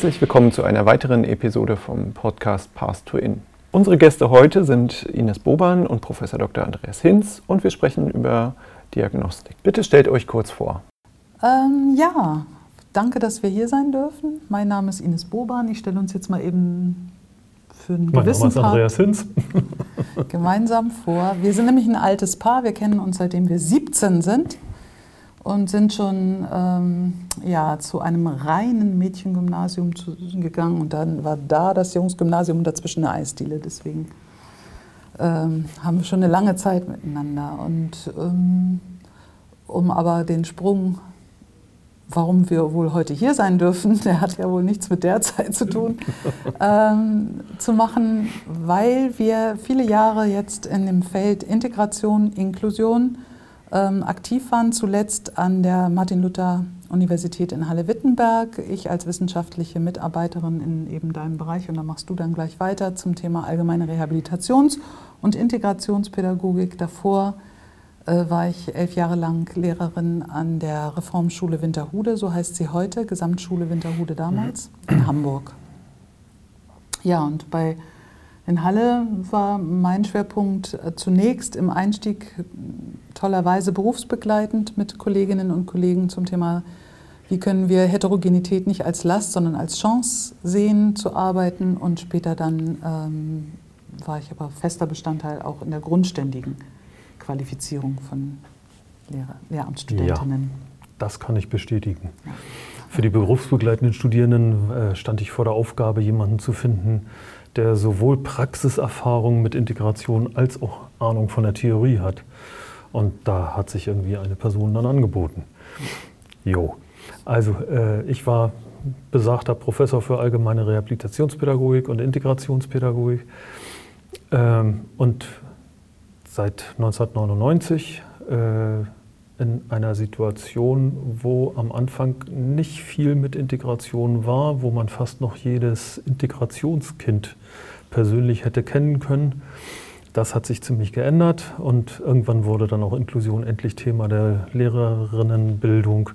Herzlich willkommen zu einer weiteren Episode vom Podcast Path to In. Unsere Gäste heute sind Ines Boban und Professor Dr. Andreas Hinz und wir sprechen über Diagnostik. Bitte stellt euch kurz vor. Ähm, ja, danke, dass wir hier sein dürfen. Mein Name ist Ines Boban. Ich stelle uns jetzt mal eben für einen mein gewissen Name ist Part Andreas Hinz. gemeinsam vor. Wir sind nämlich ein altes Paar. Wir kennen uns seitdem wir 17 sind und sind schon ähm, ja, zu einem reinen Mädchengymnasium zu, gegangen. Und dann war da das Jungsgymnasium und dazwischen eine Eisdiele. Deswegen ähm, haben wir schon eine lange Zeit miteinander. Und ähm, um aber den Sprung, warum wir wohl heute hier sein dürfen, der hat ja wohl nichts mit der Zeit zu tun, ähm, zu machen, weil wir viele Jahre jetzt in dem Feld Integration, Inklusion ähm, aktiv waren, zuletzt an der Martin-Luther-Universität in Halle-Wittenberg. Ich als wissenschaftliche Mitarbeiterin in eben deinem Bereich und da machst du dann gleich weiter zum Thema allgemeine Rehabilitations- und Integrationspädagogik. Davor äh, war ich elf Jahre lang Lehrerin an der Reformschule Winterhude, so heißt sie heute, Gesamtschule Winterhude damals, in Hamburg. Ja, und bei in Halle war mein Schwerpunkt äh, zunächst im Einstieg tollerweise berufsbegleitend mit Kolleginnen und Kollegen zum Thema, wie können wir Heterogenität nicht als Last, sondern als Chance sehen zu arbeiten. Und später dann ähm, war ich aber fester Bestandteil auch in der grundständigen Qualifizierung von Lehrer, Lehramtsstudentinnen. Ja, das kann ich bestätigen. Ja. Für die berufsbegleitenden Studierenden äh, stand ich vor der Aufgabe, jemanden zu finden, der sowohl Praxiserfahrung mit Integration als auch Ahnung von der Theorie hat. Und da hat sich irgendwie eine Person dann angeboten. Jo. Also äh, ich war besagter Professor für allgemeine Rehabilitationspädagogik und Integrationspädagogik. Ähm, und seit 1999 äh, in einer Situation, wo am Anfang nicht viel mit Integration war, wo man fast noch jedes Integrationskind persönlich hätte kennen können. Das hat sich ziemlich geändert und irgendwann wurde dann auch Inklusion endlich Thema der Lehrerinnenbildung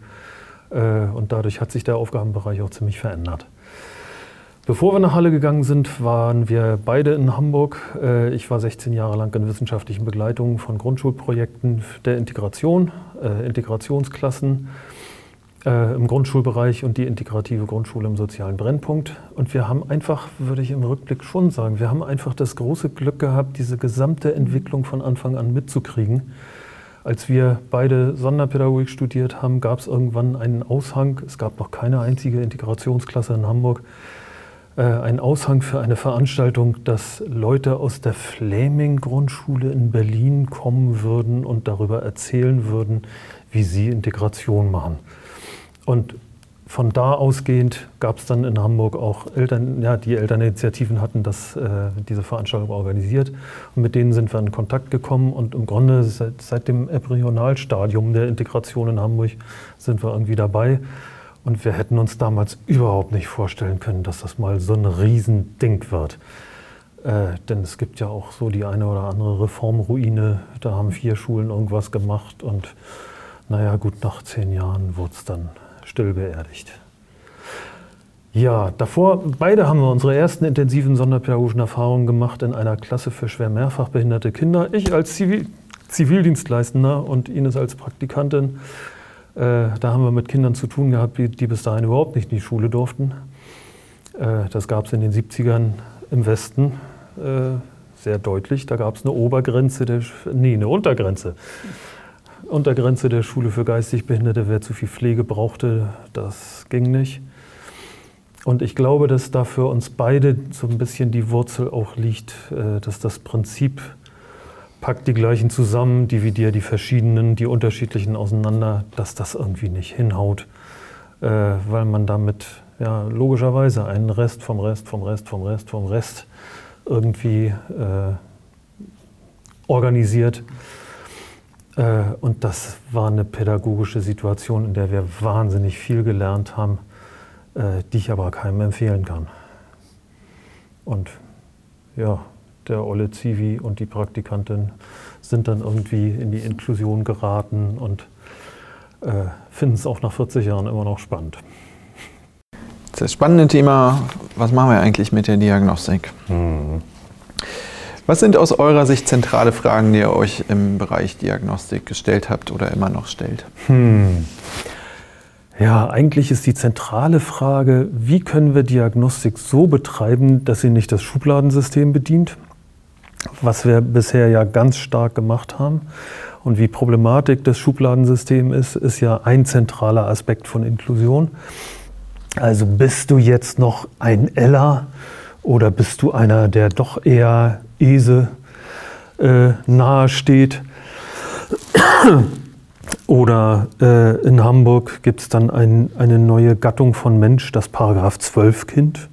äh, und dadurch hat sich der Aufgabenbereich auch ziemlich verändert. Bevor wir nach Halle gegangen sind, waren wir beide in Hamburg. Äh, ich war 16 Jahre lang in wissenschaftlichen Begleitungen von Grundschulprojekten der Integration, äh, Integrationsklassen äh, im Grundschulbereich und die integrative Grundschule im sozialen Brennpunkt. Und wir haben einfach, würde ich im Rückblick schon sagen, wir haben einfach das große Glück gehabt, diese gesamte Entwicklung von Anfang an mitzukriegen. Als wir beide Sonderpädagogik studiert haben, gab es irgendwann einen Aushang. Es gab noch keine einzige Integrationsklasse in Hamburg äh, ein Aushang für eine Veranstaltung, dass Leute aus der Fleming-Grundschule in Berlin kommen würden und darüber erzählen würden, wie sie Integration machen. Und von da ausgehend gab es dann in Hamburg auch Eltern, ja, die Elterninitiativen hatten das, äh, diese Veranstaltung organisiert. Und mit denen sind wir in Kontakt gekommen. Und im Grunde seit, seit dem Embryonalstadium der Integration in Hamburg sind wir irgendwie dabei. Und wir hätten uns damals überhaupt nicht vorstellen können, dass das mal so ein Riesending wird. Äh, denn es gibt ja auch so die eine oder andere Reformruine. Da haben vier Schulen irgendwas gemacht und naja, gut, nach zehn Jahren wurde es dann still beerdigt. Ja, davor, beide haben wir unsere ersten intensiven sonderpädagogischen Erfahrungen gemacht in einer Klasse für schwer mehrfach behinderte Kinder. Ich als Zivil Zivildienstleistender und Ines als Praktikantin. Äh, da haben wir mit Kindern zu tun gehabt, die, die bis dahin überhaupt nicht in die Schule durften. Äh, das gab es in den 70ern im Westen äh, sehr deutlich. Da gab es eine Obergrenze, der, nee, eine Untergrenze. Untergrenze der Schule für geistig Behinderte, wer zu viel Pflege brauchte, das ging nicht. Und ich glaube, dass da für uns beide so ein bisschen die Wurzel auch liegt, dass das Prinzip pack die gleichen zusammen, dividier die verschiedenen, die unterschiedlichen auseinander, dass das irgendwie nicht hinhaut, äh, weil man damit ja logischerweise einen Rest vom Rest, vom Rest, vom Rest, vom Rest irgendwie äh, organisiert. Äh, und das war eine pädagogische Situation, in der wir wahnsinnig viel gelernt haben, äh, die ich aber keinem empfehlen kann. Und ja, der Olle Zivi und die Praktikantin sind dann irgendwie in die Inklusion geraten und äh, finden es auch nach 40 Jahren immer noch spannend. Das spannende Thema, was machen wir eigentlich mit der Diagnostik? Hm. Was sind aus eurer Sicht zentrale Fragen, die ihr euch im Bereich Diagnostik gestellt habt oder immer noch stellt? Hm. Ja, eigentlich ist die zentrale Frage, wie können wir Diagnostik so betreiben, dass sie nicht das Schubladensystem bedient, was wir bisher ja ganz stark gemacht haben. Und wie Problematik das Schubladensystem ist, ist ja ein zentraler Aspekt von Inklusion. Also bist du jetzt noch ein Ella oder bist du einer, der doch eher Ese äh, nahe? Oder äh, in Hamburg gibt es dann ein, eine neue Gattung von Mensch, das Paragraph 12 Kind.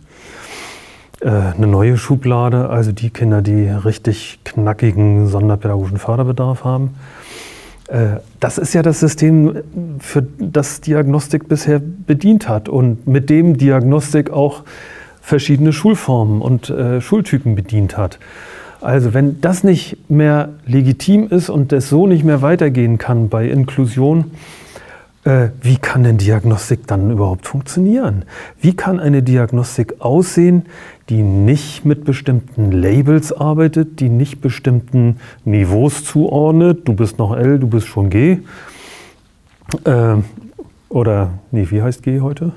Äh, eine neue Schublade, also die Kinder, die richtig knackigen sonderpädagogischen Förderbedarf haben. Äh, das ist ja das System, für das Diagnostik bisher bedient hat und mit dem Diagnostik auch verschiedene Schulformen und äh, Schultypen bedient hat. Also wenn das nicht mehr legitim ist und es so nicht mehr weitergehen kann bei Inklusion, äh, wie kann denn Diagnostik dann überhaupt funktionieren? Wie kann eine Diagnostik aussehen, die nicht mit bestimmten Labels arbeitet, die nicht bestimmten Niveaus zuordnet? Du bist noch L, du bist schon G. Äh, oder, nee, wie heißt G heute?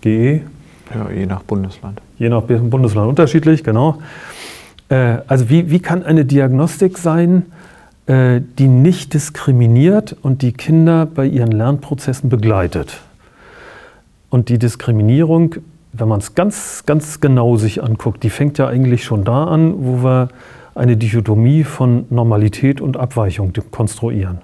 GE? Ja, je nach Bundesland. Je nach Bundesland unterschiedlich, genau. Äh, also wie, wie kann eine Diagnostik sein, äh, die nicht diskriminiert und die Kinder bei ihren Lernprozessen begleitet? Und die Diskriminierung, wenn man es ganz, ganz genau sich anguckt, die fängt ja eigentlich schon da an, wo wir eine Dichotomie von Normalität und Abweichung konstruieren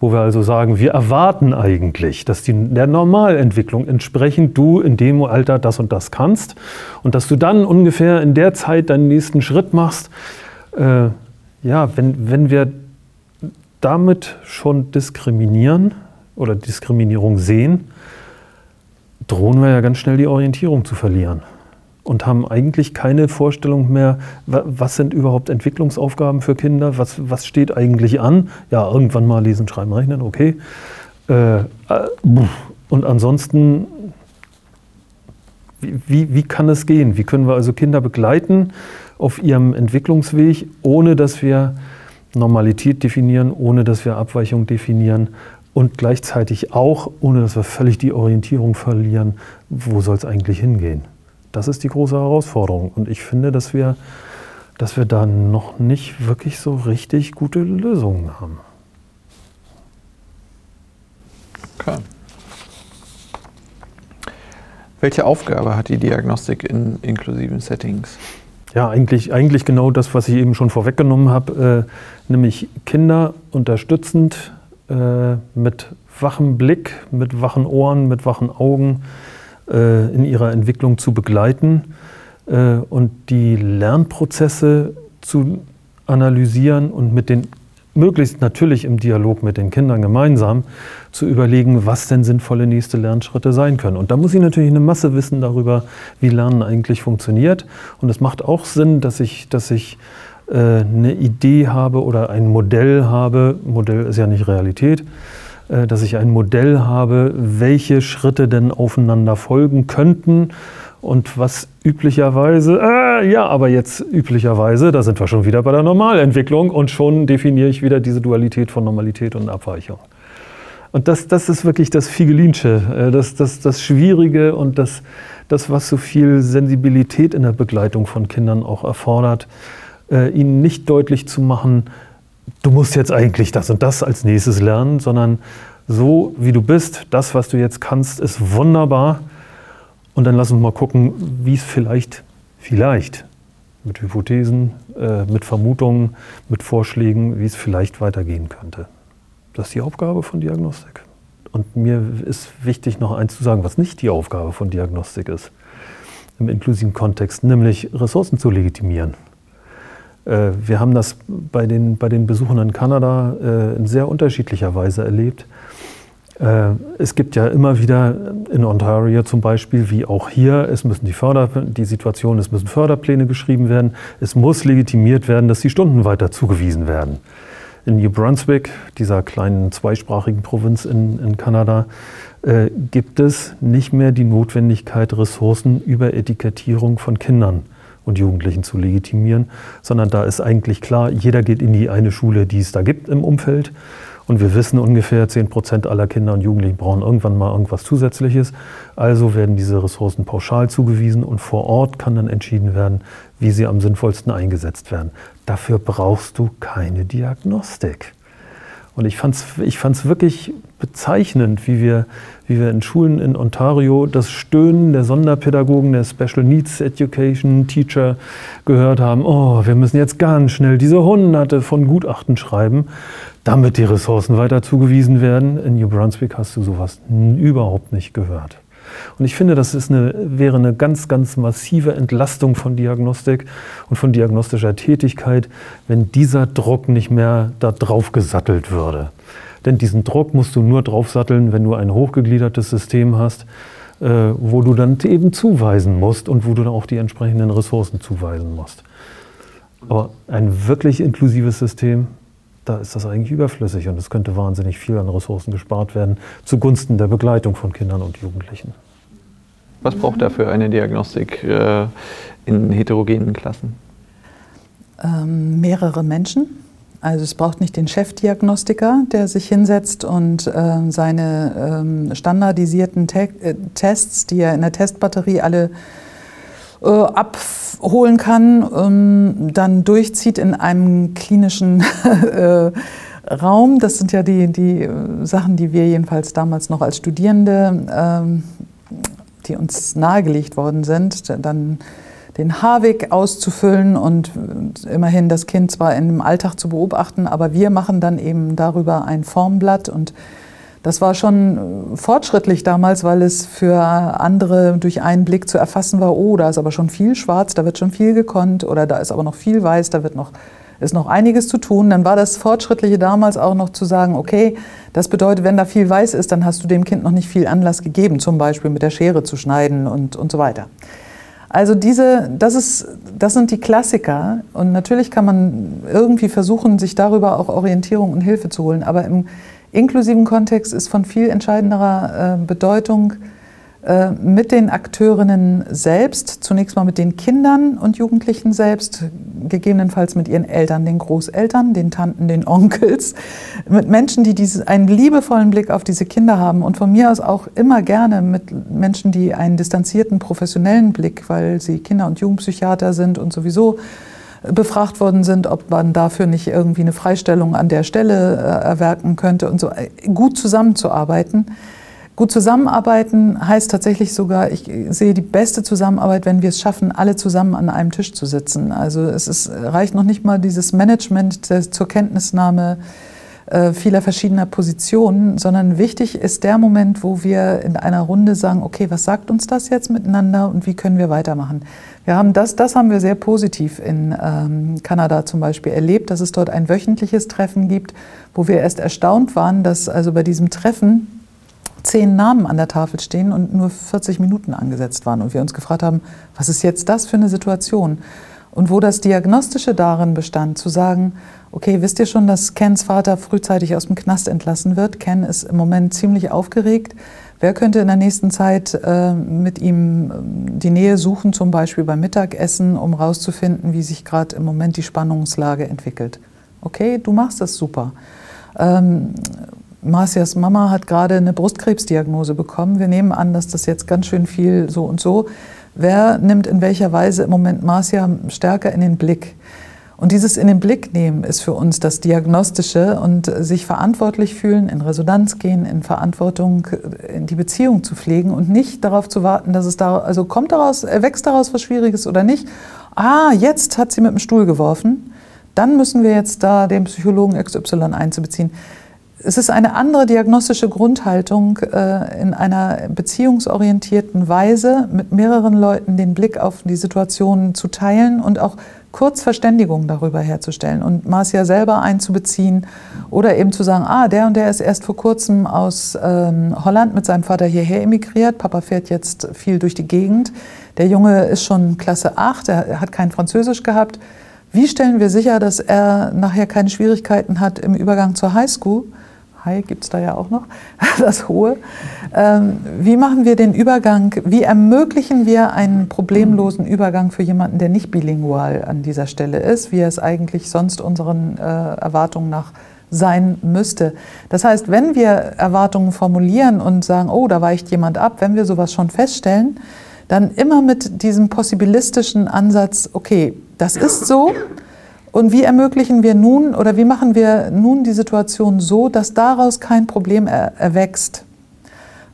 wo wir also sagen, wir erwarten eigentlich, dass die, der Normalentwicklung entsprechend du in dem Alter das und das kannst und dass du dann ungefähr in der Zeit deinen nächsten Schritt machst. Äh, ja, wenn, wenn wir damit schon diskriminieren oder Diskriminierung sehen, drohen wir ja ganz schnell die Orientierung zu verlieren und haben eigentlich keine Vorstellung mehr, was sind überhaupt Entwicklungsaufgaben für Kinder, was, was steht eigentlich an. Ja, irgendwann mal lesen, schreiben, rechnen, okay. Äh, äh und ansonsten, wie, wie kann es gehen? Wie können wir also Kinder begleiten auf ihrem Entwicklungsweg, ohne dass wir Normalität definieren, ohne dass wir Abweichung definieren und gleichzeitig auch, ohne dass wir völlig die Orientierung verlieren, wo soll es eigentlich hingehen? Das ist die große Herausforderung. Und ich finde, dass wir, dass wir da noch nicht wirklich so richtig gute Lösungen haben. Okay. Welche Aufgabe hat die Diagnostik in inklusiven Settings? Ja, eigentlich, eigentlich genau das, was ich eben schon vorweggenommen habe, äh, nämlich Kinder unterstützend äh, mit wachem Blick, mit wachen Ohren, mit wachen Augen äh, in ihrer Entwicklung zu begleiten äh, und die Lernprozesse zu analysieren und mit den möglichst natürlich im Dialog mit den Kindern gemeinsam zu überlegen, was denn sinnvolle nächste Lernschritte sein können. Und da muss ich natürlich eine Masse wissen darüber, wie Lernen eigentlich funktioniert. Und es macht auch Sinn, dass ich, dass ich eine Idee habe oder ein Modell habe. Modell ist ja nicht Realität äh, dass ich ein Modell habe, welche Schritte denn aufeinander folgen könnten und was üblicherweise, äh, ja, aber jetzt üblicherweise, da sind wir schon wieder bei der Normalentwicklung und schon definiere ich wieder diese Dualität von Normalität und Abweichung. Und das, das ist wirklich das Figelinsche, äh, das, das, das Schwierige und das, das, was so viel Sensibilität in der Begleitung von Kindern auch erfordert, äh, ihnen nicht deutlich zu machen, du musst jetzt eigentlich das und das als nächstes lernen, sondern so wie du bist, das, was du jetzt kannst, ist wunderbar. Und dann lass uns mal gucken, wie es vielleicht, vielleicht mit Hypothesen, äh, mit Vermutungen, mit Vorschlägen, wie es vielleicht weitergehen könnte. Das ist die Aufgabe von Diagnostik. Und mir ist wichtig, noch eins zu sagen, was nicht die Aufgabe von Diagnostik ist, im inklusiven Kontext, nämlich Ressourcen zu legitimieren. Äh, wir haben das bei den, bei den Besuchern in Kanada äh, in sehr unterschiedlicher Weise erlebt. Äh, es gibt ja immer wieder in Ontario zum Beispiel, wie auch hier, es müssen die, Förder, die Situation, es müssen Förderpläne geschrieben werden, es muss legitimiert werden, dass die Stunden weiter zugewiesen werden. In New Brunswick, dieser kleinen zweisprachigen Provinz in, in Kanada, äh, gibt es nicht mehr die Notwendigkeit, Ressourcen über Etikettierung von Kindern und Jugendlichen zu legitimieren, sondern da ist eigentlich klar, jeder geht in die eine Schule, die es da gibt im Umfeld. Und wir wissen ungefähr, 10 Prozent aller Kinder und Jugendlichen brauchen irgendwann mal irgendwas Zusätzliches. Also werden diese Ressourcen pauschal zugewiesen und vor Ort kann dann entschieden werden, wie sie am sinnvollsten eingesetzt werden. Dafür brauchst du keine Diagnostik. Und ich fand es ich fand's wirklich bezeichnend, wie wir, wie wir in Schulen in Ontario das Stöhnen der Sonderpädagogen, der Special Needs Education Teacher gehört haben. Oh, wir müssen jetzt ganz schnell diese hunderte von Gutachten schreiben, damit die Ressourcen weiter zugewiesen werden. In New Brunswick hast du sowas überhaupt nicht gehört. Und ich finde, das ist eine, wäre eine ganz, ganz massive Entlastung von Diagnostik und von diagnostischer Tätigkeit, wenn dieser Druck nicht mehr da drauf gesattelt würde. Denn diesen Druck musst du nur draufsatteln, wenn du ein hochgegliedertes System hast, äh, wo du dann eben zuweisen musst und wo du dann auch die entsprechenden Ressourcen zuweisen musst. Aber ein wirklich inklusives System, da ist das eigentlich überflüssig und es könnte wahnsinnig viel an Ressourcen gespart werden zugunsten der Begleitung von Kindern und Jugendlichen. Was braucht dafür eine Diagnostik äh, in heterogenen Klassen? Ähm, mehrere Menschen. Also es braucht nicht den Chefdiagnostiker, der sich hinsetzt und äh, seine ähm, standardisierten Te äh, Tests, die er in der Testbatterie alle äh, abholen kann, ähm, dann durchzieht in einem klinischen äh, Raum. Das sind ja die, die äh, Sachen, die wir jedenfalls damals noch als Studierende, ähm, die uns nahegelegt worden sind, dann den Haarweg auszufüllen und immerhin das Kind zwar im Alltag zu beobachten, aber wir machen dann eben darüber ein Formblatt und das war schon äh, fortschrittlich damals, weil es für andere durch einen Blick zu erfassen war, oh, da ist aber schon viel schwarz, da wird schon viel gekonnt oder da ist aber noch viel weiß, da wird noch, ist noch einiges zu tun. Dann war das Fortschrittliche damals auch noch zu sagen, okay, das bedeutet, wenn da viel weiß ist, dann hast du dem Kind noch nicht viel Anlass gegeben, zum Beispiel mit der Schere zu schneiden und, und so weiter. Also diese, das, ist, das sind die Klassiker und natürlich kann man irgendwie versuchen, sich darüber auch Orientierung und Hilfe zu holen, aber im inklusiven Kontext ist von viel entscheidenderer äh, Bedeutung äh, mit den Akteurinnen selbst, zunächst mal mit den Kindern und Jugendlichen selbst, gegebenenfalls mit ihren Eltern, den Großeltern, den Tanten, den Onkels, mit Menschen, die diese, einen liebevollen Blick auf diese Kinder haben und von mir aus auch immer gerne mit Menschen, die einen distanzierten professionellen Blick, weil sie Kinder- und Jugendpsychiater sind und sowieso befragt worden sind, ob man dafür nicht irgendwie eine Freistellung an der Stelle äh, erwerken könnte und so. Gut zusammenzuarbeiten. Gut zusammenarbeiten heißt tatsächlich sogar, ich sehe die beste Zusammenarbeit, wenn wir es schaffen, alle zusammen an einem Tisch zu sitzen. Also es ist, reicht noch nicht mal dieses Management zur Kenntnisnahme äh, vieler verschiedener Positionen, sondern wichtig ist der Moment, wo wir in einer Runde sagen, okay, was sagt uns das jetzt miteinander und wie können wir weitermachen? Wir haben das, das haben wir sehr positiv in ähm, Kanada zum Beispiel erlebt, dass es dort ein wöchentliches Treffen gibt, wo wir erst erstaunt waren, dass also bei diesem Treffen zehn Namen an der Tafel stehen und nur 40 Minuten angesetzt waren und wir uns gefragt haben, was ist jetzt das für eine Situation? Und wo das Diagnostische darin bestand, zu sagen, okay, wisst ihr schon, dass Kens Vater frühzeitig aus dem Knast entlassen wird? Ken ist im Moment ziemlich aufgeregt. Wer könnte in der nächsten Zeit äh, mit ihm ähm, die Nähe suchen, zum Beispiel beim Mittagessen, um herauszufinden, wie sich gerade im Moment die Spannungslage entwickelt? Okay, du machst das super. Ähm, Marcias Mama hat gerade eine Brustkrebsdiagnose bekommen. Wir nehmen an, dass das jetzt ganz schön viel so und so. Wer nimmt in welcher Weise im Moment Marcia stärker in den Blick? Und dieses in den Blick nehmen ist für uns das Diagnostische und sich verantwortlich fühlen, in Resonanz gehen, in Verantwortung, in die Beziehung zu pflegen und nicht darauf zu warten, dass es da, also kommt daraus, erwächst daraus was Schwieriges oder nicht. Ah, jetzt hat sie mit dem Stuhl geworfen. Dann müssen wir jetzt da den Psychologen XY einzubeziehen. Es ist eine andere diagnostische Grundhaltung, äh, in einer beziehungsorientierten Weise mit mehreren Leuten den Blick auf die Situation zu teilen und auch kurz Verständigung darüber herzustellen und Marcia selber einzubeziehen oder eben zu sagen, ah, der und der ist erst vor kurzem aus ähm, Holland mit seinem Vater hierher emigriert, Papa fährt jetzt viel durch die Gegend, der Junge ist schon Klasse 8, er hat kein Französisch gehabt. Wie stellen wir sicher, dass er nachher keine Schwierigkeiten hat im Übergang zur Highschool? High gibt es da ja auch noch, das Hohe. Ähm, wie machen wir den Übergang, wie ermöglichen wir einen problemlosen Übergang für jemanden, der nicht bilingual an dieser Stelle ist, wie es eigentlich sonst unseren äh, Erwartungen nach sein müsste. Das heißt, wenn wir Erwartungen formulieren und sagen, oh, da weicht jemand ab, wenn wir sowas schon feststellen, dann immer mit diesem possibilistischen Ansatz, okay, das ist so, und wie ermöglichen wir nun oder wie machen wir nun die Situation so, dass daraus kein Problem er, erwächst?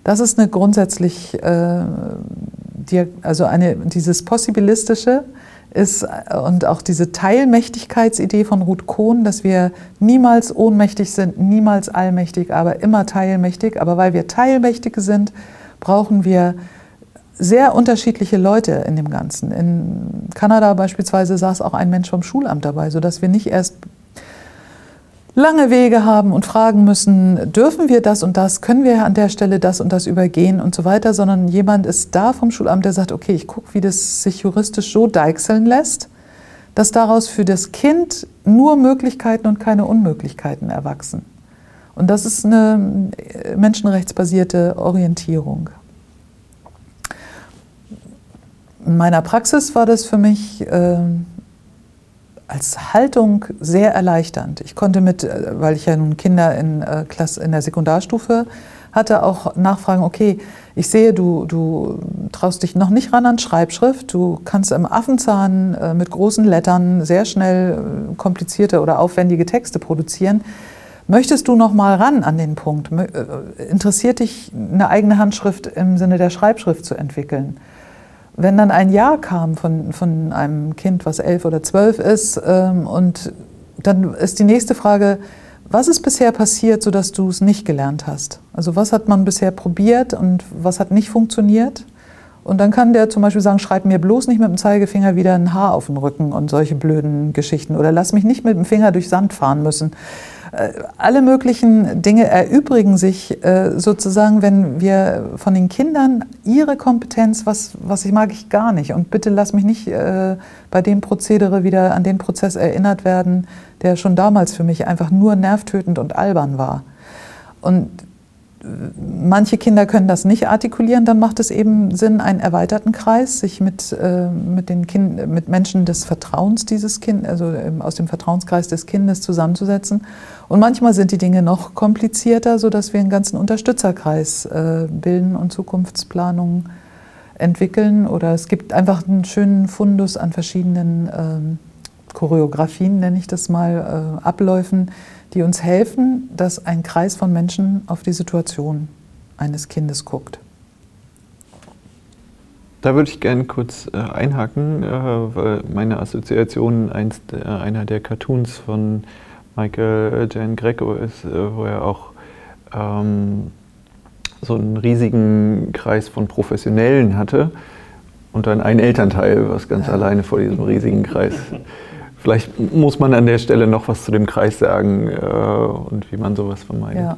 Das ist eine grundsätzlich, äh, die, also eine, dieses Possibilistische ist und auch diese Teilmächtigkeitsidee von Ruth Kohn, dass wir niemals ohnmächtig sind, niemals allmächtig, aber immer teilmächtig. Aber weil wir Teilmächtige sind, brauchen wir sehr unterschiedliche Leute in dem Ganzen. In Kanada beispielsweise saß auch ein Mensch vom Schulamt dabei, sodass wir nicht erst lange Wege haben und fragen müssen, dürfen wir das und das, können wir an der Stelle das und das übergehen und so weiter, sondern jemand ist da vom Schulamt, der sagt, okay, ich gucke, wie das sich juristisch so deichseln lässt, dass daraus für das Kind nur Möglichkeiten und keine Unmöglichkeiten erwachsen. Und das ist eine menschenrechtsbasierte Orientierung in meiner Praxis war das für mich äh, als Haltung sehr erleichternd. Ich konnte mit, äh, weil ich ja nun Kinder in, äh, Klasse, in der Sekundarstufe hatte, auch nachfragen, okay, ich sehe, du, du traust dich noch nicht ran an Schreibschrift, du kannst im Affenzahn äh, mit großen Lettern sehr schnell äh, komplizierte oder aufwendige Texte produzieren. Möchtest du noch mal ran an den Punkt? Äh, interessiert dich eine eigene Handschrift im Sinne der Schreibschrift zu entwickeln? Wenn dann ein Ja kam von, von einem Kind, was elf oder zwölf ist, ähm, und dann ist die nächste Frage, was ist bisher passiert, sodass du es nicht gelernt hast? Also was hat man bisher probiert und was hat nicht funktioniert? Und dann kann der zum Beispiel sagen, schreib mir bloß nicht mit dem Zeigefinger wieder ein Haar auf den Rücken und solche blöden Geschichten. Oder lass mich nicht mit dem Finger durch Sand fahren müssen. Äh, alle möglichen Dinge erübrigen sich äh, sozusagen, wenn wir von den Kindern ihre Kompetenz, was, was ich mag ich gar nicht. Und bitte lass mich nicht äh, bei dem Prozedere wieder an den Prozess erinnert werden, der schon damals für mich einfach nur nervtötend und albern war. Und manche Kinder können das nicht artikulieren, dann macht es eben Sinn, einen erweiterten Kreis, sich mit, äh, mit, den kind, mit Menschen des Vertrauens dieses Kind, also ähm, aus dem Vertrauenskreis des Kindes zusammenzusetzen. Und manchmal sind die Dinge noch komplizierter, sodass wir einen ganzen Unterstützerkreis äh, bilden und Zukunftsplanungen entwickeln. Oder es gibt einfach einen schönen Fundus an verschiedenen ähm, Choreografien, nenne ich das mal, äh, Abläufen, die uns helfen, dass ein Kreis von Menschen auf die Situation eines Kindes guckt. Da würde ich gerne kurz äh, einhaken, äh, weil meine Assoziation einst, äh, einer der Cartoons von Michael Jan Greco ist, äh, wo er auch ähm, so einen riesigen Kreis von Professionellen hatte und dann ein Elternteil, was ganz alleine vor diesem riesigen Kreis Vielleicht muss man an der Stelle noch was zu dem Kreis sagen äh, und wie man sowas vermeidet. Ja.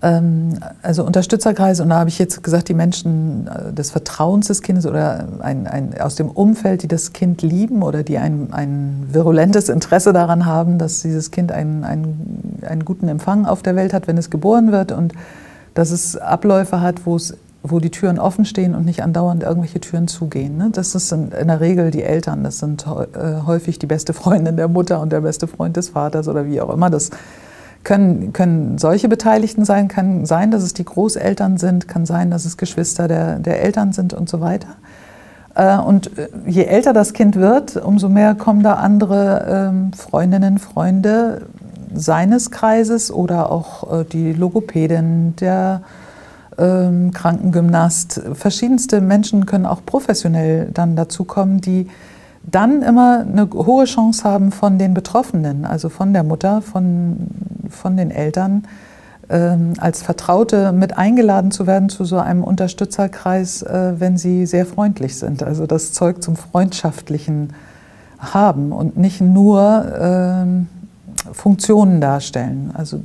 Ähm, also Unterstützerkreise, und da habe ich jetzt gesagt, die Menschen äh, des Vertrauens des Kindes oder ein, ein, aus dem Umfeld, die das Kind lieben oder die ein, ein virulentes Interesse daran haben, dass dieses Kind einen, einen, einen guten Empfang auf der Welt hat, wenn es geboren wird und dass es Abläufe hat, wo es wo die Türen offen stehen und nicht andauernd irgendwelche Türen zugehen. Ne? Das sind in der Regel die Eltern, das sind äh, häufig die beste Freundin der Mutter und der beste Freund des Vaters oder wie auch immer. Das können, können solche Beteiligten sein, kann sein, dass es die Großeltern sind, kann sein, dass es Geschwister der, der Eltern sind und so weiter. Äh, und äh, je älter das Kind wird, umso mehr kommen da andere ähm, Freundinnen, Freunde seines Kreises oder auch die Logopädin, der ähm, Krankengymnast. Verschiedenste Menschen können auch professionell dann dazukommen, die dann immer eine hohe Chance haben von den Betroffenen, also von der Mutter, von, von den Eltern, ähm, als Vertraute mit eingeladen zu werden zu so einem Unterstützerkreis, äh, wenn sie sehr freundlich sind. Also das Zeug zum freundschaftlichen haben und nicht nur äh, Funktionen darstellen. Also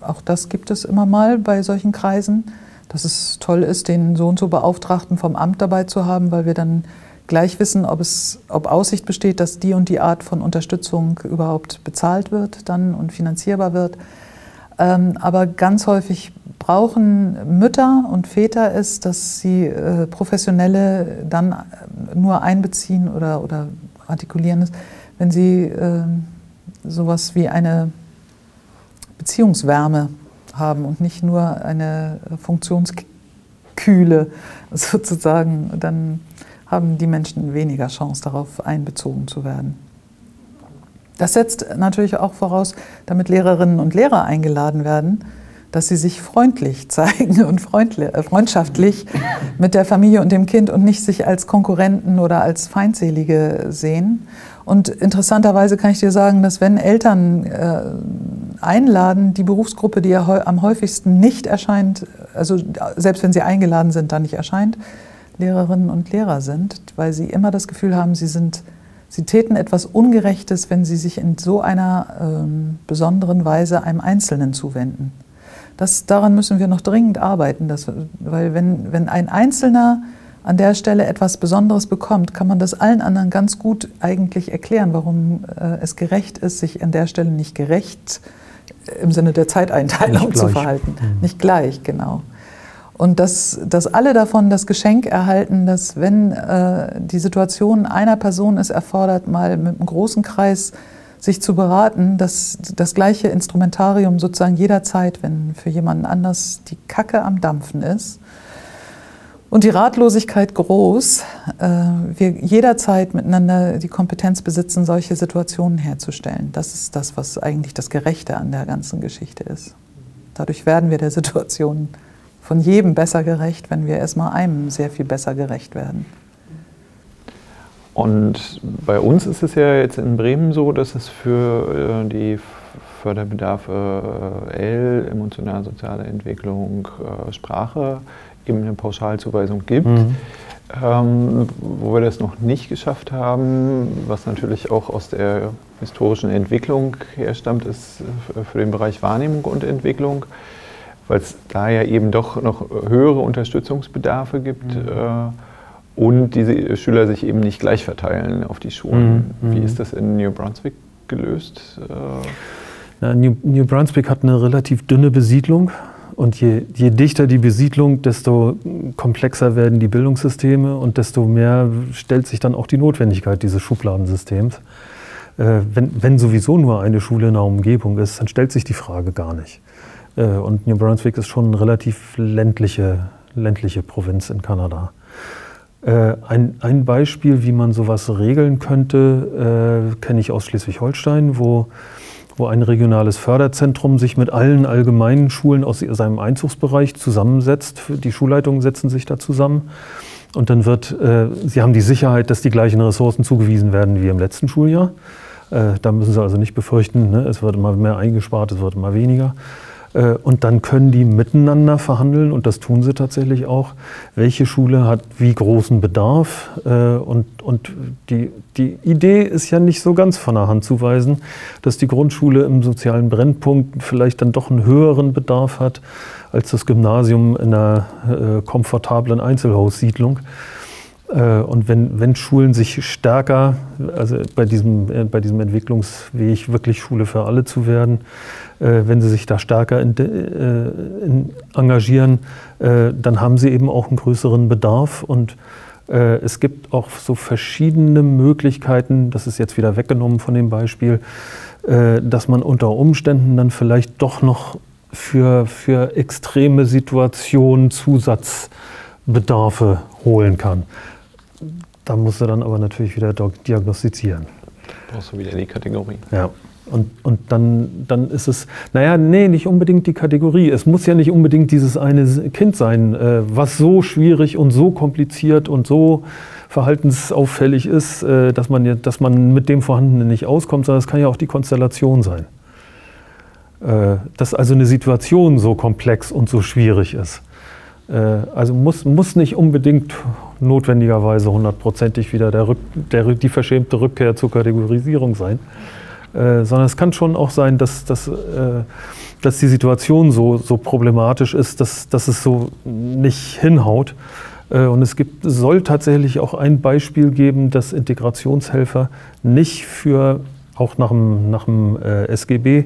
auch das gibt es immer mal bei solchen Kreisen dass es toll ist, den so und so Beauftragten vom Amt dabei zu haben, weil wir dann gleich wissen, ob, es, ob Aussicht besteht, dass die und die Art von Unterstützung überhaupt bezahlt wird dann und finanzierbar wird. Ähm, aber ganz häufig brauchen Mütter und Väter es, dass sie äh, Professionelle dann nur einbeziehen oder, oder artikulieren wenn sie äh, sowas wie eine Beziehungswärme haben und nicht nur eine Funktionskühle sozusagen, dann haben die Menschen weniger Chance darauf einbezogen zu werden. Das setzt natürlich auch voraus, damit Lehrerinnen und Lehrer eingeladen werden, dass sie sich freundlich zeigen und äh, freundschaftlich mit der Familie und dem Kind und nicht sich als Konkurrenten oder als Feindselige sehen. Und interessanterweise kann ich dir sagen, dass wenn Eltern äh, einladen, die Berufsgruppe, die ja am häufigsten nicht erscheint, also selbst wenn sie eingeladen sind, dann nicht erscheint, Lehrerinnen und Lehrer sind, weil sie immer das Gefühl haben, sie sind Sie täten etwas Ungerechtes, wenn sie sich in so einer ähm, besonderen Weise einem Einzelnen zuwenden. Das, daran müssen wir noch dringend arbeiten, dass, weil wenn, wenn ein Einzelner an der Stelle etwas Besonderes bekommt, kann man das allen anderen ganz gut eigentlich erklären, warum äh, es gerecht ist, sich an der Stelle nicht gerecht äh, im Sinne der Zeiteinteilung zu verhalten. Mhm. Nicht gleich, genau. Und dass, dass alle davon das Geschenk erhalten, dass wenn äh, die Situation einer Person es erfordert, mal mit einem großen Kreis sich zu beraten, dass das gleiche Instrumentarium sozusagen jederzeit, wenn für jemanden anders die Kacke am Dampfen ist und die Ratlosigkeit groß, äh, wir jederzeit miteinander die Kompetenz besitzen, solche Situationen herzustellen. Das ist das, was eigentlich das Gerechte an der ganzen Geschichte ist. Dadurch werden wir der Situation von jedem besser gerecht, wenn wir erstmal einem sehr viel besser gerecht werden. Und bei uns ist es ja jetzt in Bremen so, dass es für äh, die Förderbedarfe äh, L, emotional-soziale Entwicklung, äh, Sprache eben eine Pauschalzuweisung gibt. Mhm. Ähm, wo wir das noch nicht geschafft haben, was natürlich auch aus der historischen Entwicklung herstammt, ist für den Bereich Wahrnehmung und Entwicklung weil es da ja eben doch noch höhere Unterstützungsbedarfe gibt mhm. äh, und diese Schüler sich eben nicht gleich verteilen auf die Schulen. Mhm. Wie ist das in New Brunswick gelöst? Äh? New, New, Brunswick hat eine relativ dünne Besiedlung. Und je, je dichter die Besiedlung, desto komplexer werden die Bildungssysteme und desto mehr stellt sich dann auch die Notwendigkeit dieses Schubladensystems. Äh, wenn, wenn sowieso nur eine Schule in der Umgebung ist, dann stellt sich die Frage gar nicht. Äh, und New Brunswick ist schon eine relativ ländliche, ländliche Provinz in Kanada. Äh, ein, ein Beispiel, wie man sowas regeln könnte, äh, kenne ich aus Schleswig-Holstein, wo, wo ein regionales Förderzentrum sich mit allen allgemeinen Schulen aus seinem Einzugsbereich zusammensetzt. Die Schulleitungen setzen sich da zusammen. Und dann wird, äh, sie haben die Sicherheit, dass die gleichen Ressourcen zugewiesen werden wie im letzten Schuljahr. Äh, da müssen sie also nicht befürchten, ne, es wird immer mehr eingespart, es wird immer weniger. Äh, und dann können die miteinander verhandeln und das tun sie tatsächlich auch. Welche Schule hat wie großen Bedarf? Äh, und, und die, die Idee ist ja nicht so ganz von der Hand zu weisen, dass die Grundschule im sozialen Brennpunkt vielleicht dann doch einen höheren Bedarf hat als das Gymnasium in einer äh, komfortablen Einzelhaussiedlung. Und wenn, wenn Schulen sich stärker, also bei diesem, bei diesem Entwicklungsweg wirklich Schule für alle zu werden, äh, wenn sie sich da stärker in, äh, in, engagieren, äh, dann haben sie eben auch einen größeren Bedarf und es gibt auch so verschiedene Möglichkeiten, das ist jetzt wieder weggenommen von dem Beispiel, dass man unter Umständen dann vielleicht doch noch für, für extreme Situationen Zusatzbedarfe holen kann. Da muss er dann aber natürlich wieder diagnostizieren. Brauchst du wieder die Kategorie. Ja. Und, und dann, dann ist es, naja, nee, nicht unbedingt die Kategorie. Es muss ja nicht unbedingt dieses eine Kind sein, äh, was so schwierig und so kompliziert und so verhaltensauffällig ist, äh, dass, man, dass man mit dem Vorhandenen nicht auskommt, sondern es kann ja auch die Konstellation sein. Äh, dass also eine Situation so komplex und so schwierig ist. Äh, also muss, muss nicht unbedingt notwendigerweise hundertprozentig wieder der, der, die verschämte Rückkehr zur Kategorisierung sein. Äh, sondern es kann schon auch sein, dass, dass, äh, dass die Situation so, so problematisch ist, dass, dass es so nicht hinhaut. Äh, und es gibt, soll tatsächlich auch ein Beispiel geben, dass Integrationshelfer nicht für, auch nach dem, nach dem äh, SGB,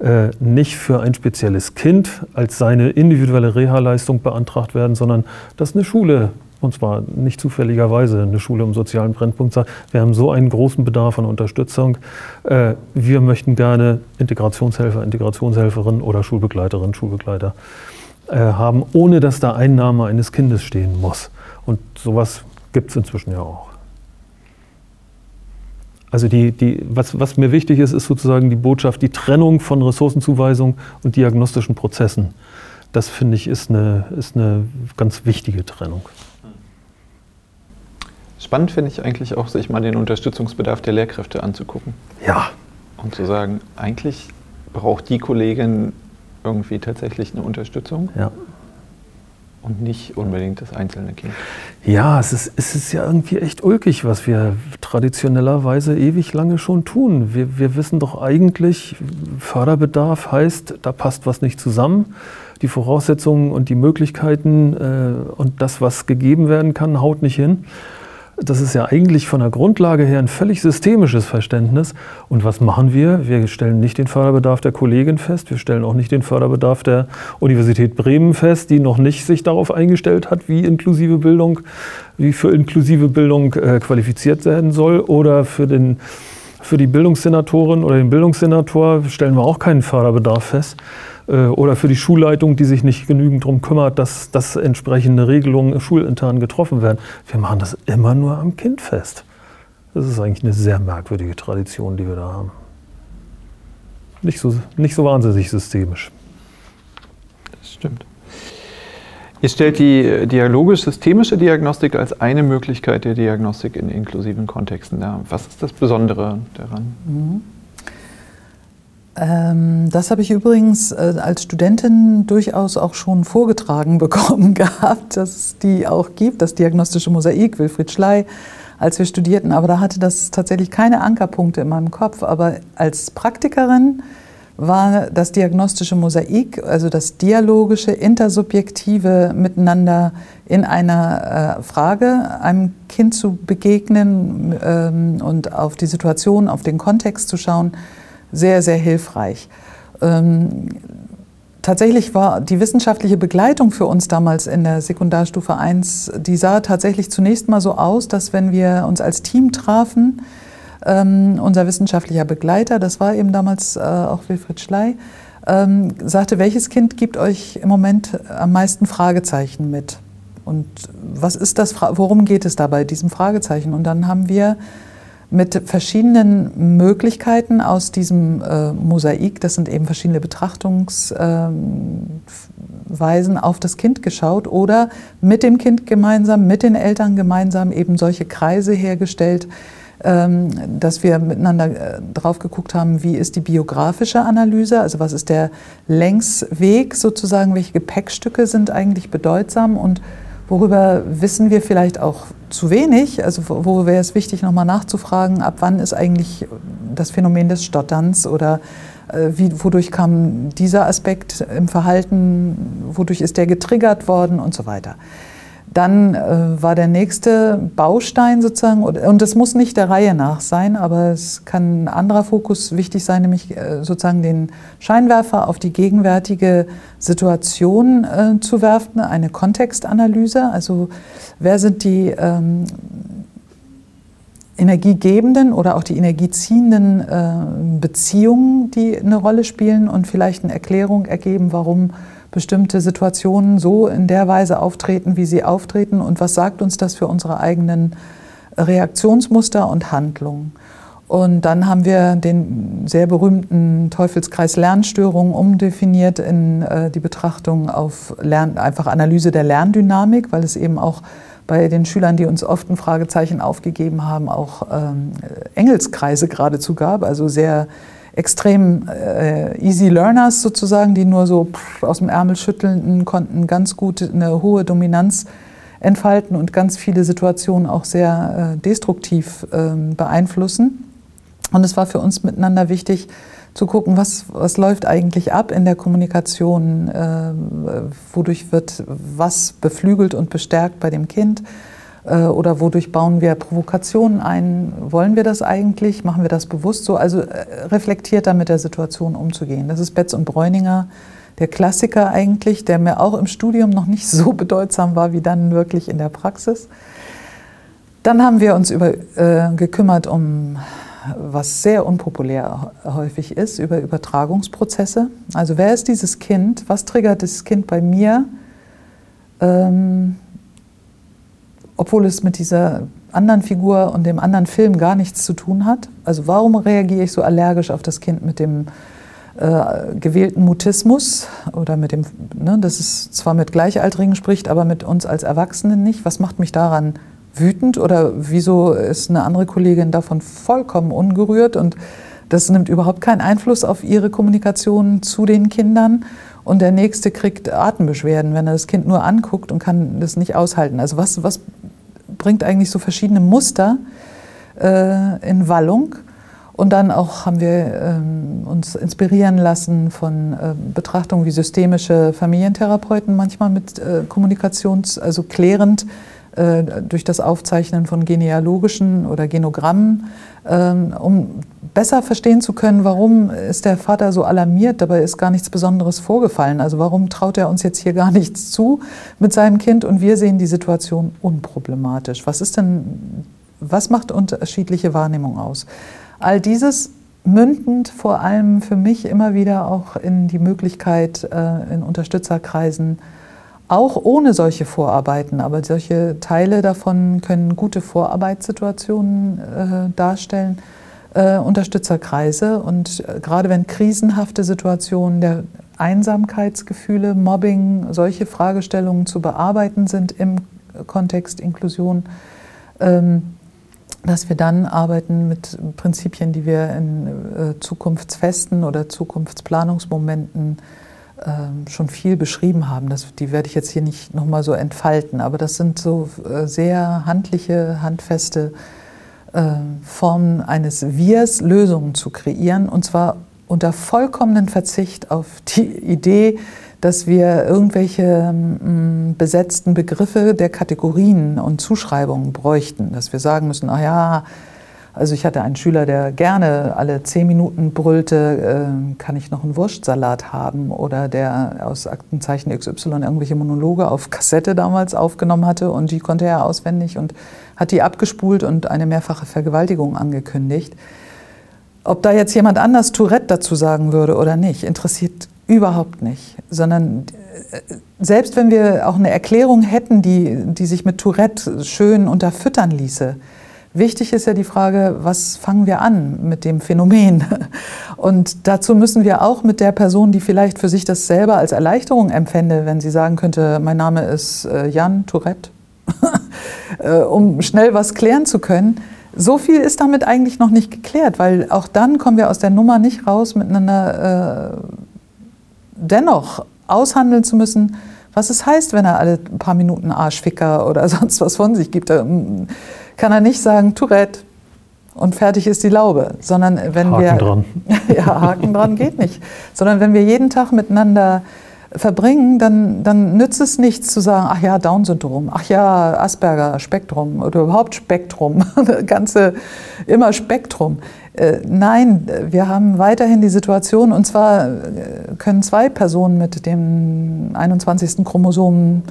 äh, nicht für ein spezielles Kind als seine individuelle Reha-Leistung beantragt werden, sondern dass eine Schule und zwar nicht zufälligerweise eine Schule im sozialen Brennpunkt sagt, wir haben so einen großen Bedarf an Unterstützung, äh, wir möchten gerne Integrationshelfer, Integrationshelferin oder Schulbegleiterin, Schulbegleiter äh, haben, ohne dass da Einnahme eines Kindes stehen muss. Und sowas gibt es inzwischen ja auch. Also die, die, was, was mir wichtig ist, ist sozusagen die Botschaft, die Trennung von Ressourcenzuweisung und diagnostischen Prozessen. Das finde ich ist eine, ist eine ganz wichtige Trennung. Spannend finde ich eigentlich auch, sich mal den Unterstützungsbedarf der Lehrkräfte anzugucken. Ja. Und zu sagen, eigentlich braucht die Kollegin irgendwie tatsächlich eine Unterstützung. Ja. Und nicht unbedingt das einzelne Kind. Ja, es ist, es ist ja irgendwie echt ulkig, was wir traditionellerweise ewig lange schon tun. Wir, wir wissen doch eigentlich, Förderbedarf heißt, da passt was nicht zusammen. Die Voraussetzungen und die Möglichkeiten äh, und das, was gegeben werden kann, haut nicht hin. Das ist ja eigentlich von der Grundlage her ein völlig systemisches Verständnis. Und was machen wir? Wir stellen nicht den Förderbedarf der Kollegin fest, wir stellen auch nicht den Förderbedarf der Universität Bremen fest, die noch nicht sich darauf eingestellt hat, wie inklusive Bildung, wie für inklusive Bildung äh, qualifiziert werden soll. Oder für, den, für die Bildungssenatorin oder den Bildungssenator stellen wir auch keinen Förderbedarf fest oder für die Schulleitung, die sich nicht genügend darum kümmert, dass, dass entsprechende Regelungen schulintern getroffen werden. Wir machen das immer nur am Kind fest. Das ist eigentlich eine sehr merkwürdige Tradition, die wir da haben. Nicht so, nicht so wahnsinnig systemisch. Das stimmt. Ihr stellt die dialogisch-systemische Diagnostik als eine Möglichkeit der Diagnostik in inklusiven Kontexten dar. Was ist das Besondere daran? Mhm. Ähm, das habe ich übrigens äh, als Studentin durchaus auch schon vorgetragen bekommen gehabt, dass es die auch gibt, das diagnostische Mosaik, Wilfried Schley, als wir studierten. Aber da hatte das tatsächlich keine Ankerpunkte in meinem Kopf. Aber als Praktikerin war das diagnostische Mosaik, also das dialogische, intersubjektive Miteinander in einer äh, Frage einem Kind zu begegnen ähm, und auf die Situation, auf den Kontext zu schauen, sehr, sehr hilfreich. Ähm, tatsächlich war die wissenschaftliche Begleitung für uns damals in der Sekundarstufe 1, die sah tatsächlich zunächst mal so aus, dass wenn wir uns als Team trafen, ähm, unser wissenschaftlicher Begleiter, das war eben damals äh, auch Wilfried Schley, ähm, sagte, welches Kind gibt euch im Moment am meisten Fragezeichen mit? Und was ist das, worum geht es dabei, diesem Fragezeichen? Und dann haben wir mit verschiedenen Möglichkeiten aus diesem äh, Mosaik, das sind eben verschiedene Betrachtungsweisen ähm, auf das Kind geschaut oder mit dem Kind gemeinsam, mit den Eltern gemeinsam eben solche Kreise hergestellt, ähm, dass wir miteinander äh, drauf geguckt haben, wie ist die biografische Analyse, also was ist der Längsweg sozusagen, welche Gepäckstücke sind eigentlich bedeutsam und Worüber wissen wir vielleicht auch zu wenig? Also wo wäre es wichtig, nochmal nachzufragen, ab wann ist eigentlich das Phänomen des Stotterns oder äh, wie, wodurch kam dieser Aspekt im Verhalten, wodurch ist der getriggert worden und so weiter. Dann äh, war der nächste Baustein sozusagen, und es muss nicht der Reihe nach sein, aber es kann ein anderer Fokus wichtig sein, nämlich äh, sozusagen den Scheinwerfer auf die gegenwärtige Situation äh, zu werfen, eine Kontextanalyse. Also wer sind die ähm, energiegebenden oder auch die energieziehenden äh, Beziehungen, die eine Rolle spielen und vielleicht eine Erklärung ergeben, warum bestimmte Situationen so in der Weise auftreten, wie sie auftreten und was sagt uns das für unsere eigenen Reaktionsmuster und Handlungen. Und dann haben wir den sehr berühmten Teufelskreis Lernstörungen umdefiniert in äh, die Betrachtung auf Lern einfach Analyse der Lerndynamik, weil es eben auch bei den Schülern, die uns oft ein Fragezeichen aufgegeben haben, auch ähm, Engelskreise geradezu gab, also sehr extrem äh, easy learners sozusagen, die nur so aus dem Ärmel schütteln konnten, ganz gut eine hohe Dominanz entfalten und ganz viele Situationen auch sehr äh, destruktiv äh, beeinflussen. Und es war für uns miteinander wichtig zu gucken, was, was läuft eigentlich ab in der Kommunikation, äh, wodurch wird was beflügelt und bestärkt bei dem Kind oder wodurch bauen wir Provokationen ein? Wollen wir das eigentlich? Machen wir das bewusst so? Also äh, reflektierter mit der Situation umzugehen. Das ist Betz und Bräuninger, der Klassiker eigentlich, der mir auch im Studium noch nicht so bedeutsam war wie dann wirklich in der Praxis. Dann haben wir uns über, äh, gekümmert um was sehr unpopulär häufig ist, über Übertragungsprozesse. Also wer ist dieses Kind? Was triggert das Kind bei mir? Ähm, obwohl es mit dieser anderen Figur und dem anderen Film gar nichts zu tun hat. Also warum reagiere ich so allergisch auf das Kind mit dem äh, gewählten Mutismus oder mit dem, ne, das ist zwar mit Gleichaltrigen spricht, aber mit uns als Erwachsenen nicht. Was macht mich daran wütend oder wieso ist eine andere Kollegin davon vollkommen ungerührt und das nimmt überhaupt keinen Einfluss auf ihre Kommunikation zu den Kindern und der nächste kriegt Atembeschwerden, wenn er das Kind nur anguckt und kann das nicht aushalten. Also was, was bringt eigentlich so verschiedene Muster äh, in Wallung? Und dann auch haben wir ähm, uns inspirieren lassen von äh, Betrachtungen wie systemische Familientherapeuten, manchmal mit äh, Kommunikations-, also klärend äh, durch das Aufzeichnen von genealogischen oder Genogrammen, ähm, um besser verstehen zu können, warum ist der Vater so alarmiert, dabei ist gar nichts Besonderes vorgefallen. Also warum traut er uns jetzt hier gar nichts zu mit seinem Kind und wir sehen die Situation unproblematisch. Was ist denn, was macht unterschiedliche Wahrnehmung aus? All dieses mündend vor allem für mich immer wieder auch in die Möglichkeit äh, in Unterstützerkreisen, auch ohne solche Vorarbeiten, aber solche Teile davon können gute Vorarbeitssituationen äh, darstellen, äh, Unterstützerkreise. Und äh, gerade wenn krisenhafte Situationen der Einsamkeitsgefühle, Mobbing, solche Fragestellungen zu bearbeiten sind im Kontext Inklusion, ähm, dass wir dann arbeiten mit Prinzipien, die wir in äh, zukunftsfesten oder Zukunftsplanungsmomenten ähm, schon viel beschrieben haben. Das, die werde ich jetzt hier nicht nochmal so entfalten, aber das sind so sehr handliche, handfeste äh, Formen eines Wirs, Lösungen zu kreieren und zwar unter vollkommenen Verzicht auf die Idee, dass wir irgendwelche mm, besetzten Begriffe der Kategorien und Zuschreibungen bräuchten, dass wir sagen müssen, ah ja, also ich hatte einen Schüler, der gerne alle zehn Minuten brüllte, äh, kann ich noch einen Wurstsalat haben? Oder der aus Aktenzeichen XY irgendwelche Monologe auf Kassette damals aufgenommen hatte und die konnte er auswendig und hat die abgespult und eine mehrfache Vergewaltigung angekündigt. Ob da jetzt jemand anders Tourette dazu sagen würde oder nicht, interessiert überhaupt nicht, sondern äh, selbst wenn wir auch eine Erklärung hätten, die, die sich mit Tourette schön unterfüttern ließe, Wichtig ist ja die Frage, was fangen wir an mit dem Phänomen? Und dazu müssen wir auch mit der Person, die vielleicht für sich das selber als Erleichterung empfände, wenn sie sagen könnte, mein Name ist äh, Jan Tourette, äh, um schnell was klären zu können, so viel ist damit eigentlich noch nicht geklärt, weil auch dann kommen wir aus der Nummer nicht raus, miteinander äh, dennoch aushandeln zu müssen, was es heißt, wenn er alle paar Minuten Arschficker oder sonst was von sich gibt kann er nicht sagen, Tourette und fertig ist die Laube, sondern wenn Haken wir dran. ja Haken dran geht nicht, sondern wenn wir jeden Tag miteinander verbringen, dann, dann nützt es nichts zu sagen, ach ja, Down-Syndrom, ach ja, Asperger, Spektrum oder überhaupt Spektrum, ganze immer Spektrum. Äh, nein, wir haben weiterhin die Situation, und zwar äh, können zwei Personen mit dem 21. Chromosom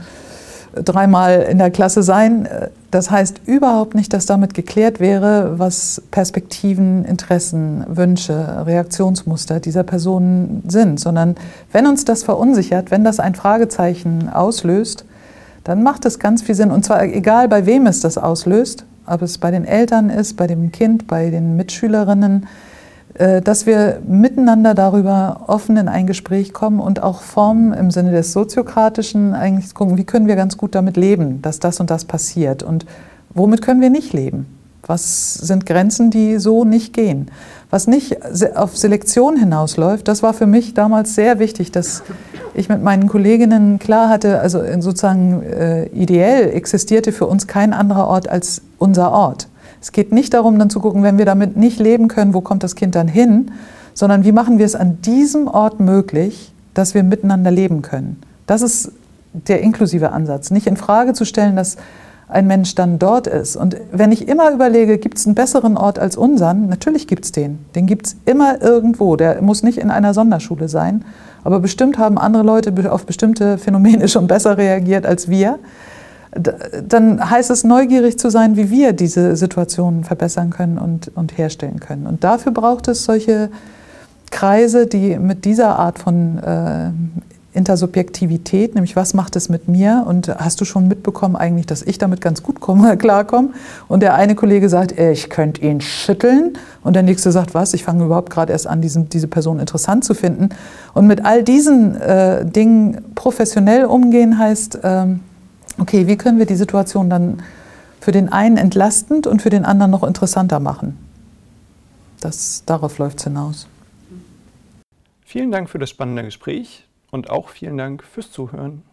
dreimal in der Klasse sein. Das heißt überhaupt nicht, dass damit geklärt wäre, was Perspektiven, Interessen, Wünsche, Reaktionsmuster dieser Personen sind, sondern wenn uns das verunsichert, wenn das ein Fragezeichen auslöst, dann macht es ganz viel Sinn. Und zwar egal, bei wem es das auslöst, ob es bei den Eltern ist, bei dem Kind, bei den Mitschülerinnen, dass wir miteinander darüber offen in ein Gespräch kommen und auch Formen im Sinne des Soziokratischen eigentlich gucken, wie können wir ganz gut damit leben, dass das und das passiert und womit können wir nicht leben. Was sind Grenzen, die so nicht gehen? Was nicht auf Selektion hinausläuft, das war für mich damals sehr wichtig, dass ich mit meinen Kolleginnen klar hatte, also sozusagen äh, ideell existierte für uns kein anderer Ort als unser Ort. Es geht nicht darum, dann zu gucken, wenn wir damit nicht leben können, wo kommt das Kind dann hin, sondern wie machen wir es an diesem Ort möglich, dass wir miteinander leben können. Das ist der inklusive Ansatz. Nicht in Frage zu stellen, dass ein Mensch dann dort ist. Und wenn ich immer überlege, gibt es einen besseren Ort als unseren, natürlich gibt es den. Den gibt es immer irgendwo. Der muss nicht in einer Sonderschule sein. Aber bestimmt haben andere Leute auf bestimmte Phänomene schon besser reagiert als wir. Dann heißt es, neugierig zu sein, wie wir diese Situationen verbessern können und, und herstellen können. Und dafür braucht es solche Kreise, die mit dieser Art von äh, Intersubjektivität, nämlich was macht es mit mir? Und hast du schon mitbekommen eigentlich, dass ich damit ganz gut komme, klarkomme? Und der eine Kollege sagt, ich könnte ihn schütteln. Und der nächste sagt, was, ich fange überhaupt gerade erst an, diesen, diese Person interessant zu finden. Und mit all diesen äh, Dingen professionell umgehen heißt, ähm, okay, wie können wir die Situation dann für den einen entlastend und für den anderen noch interessanter machen? Das, darauf läuft es hinaus. Vielen Dank für das spannende Gespräch und auch vielen Dank fürs Zuhören.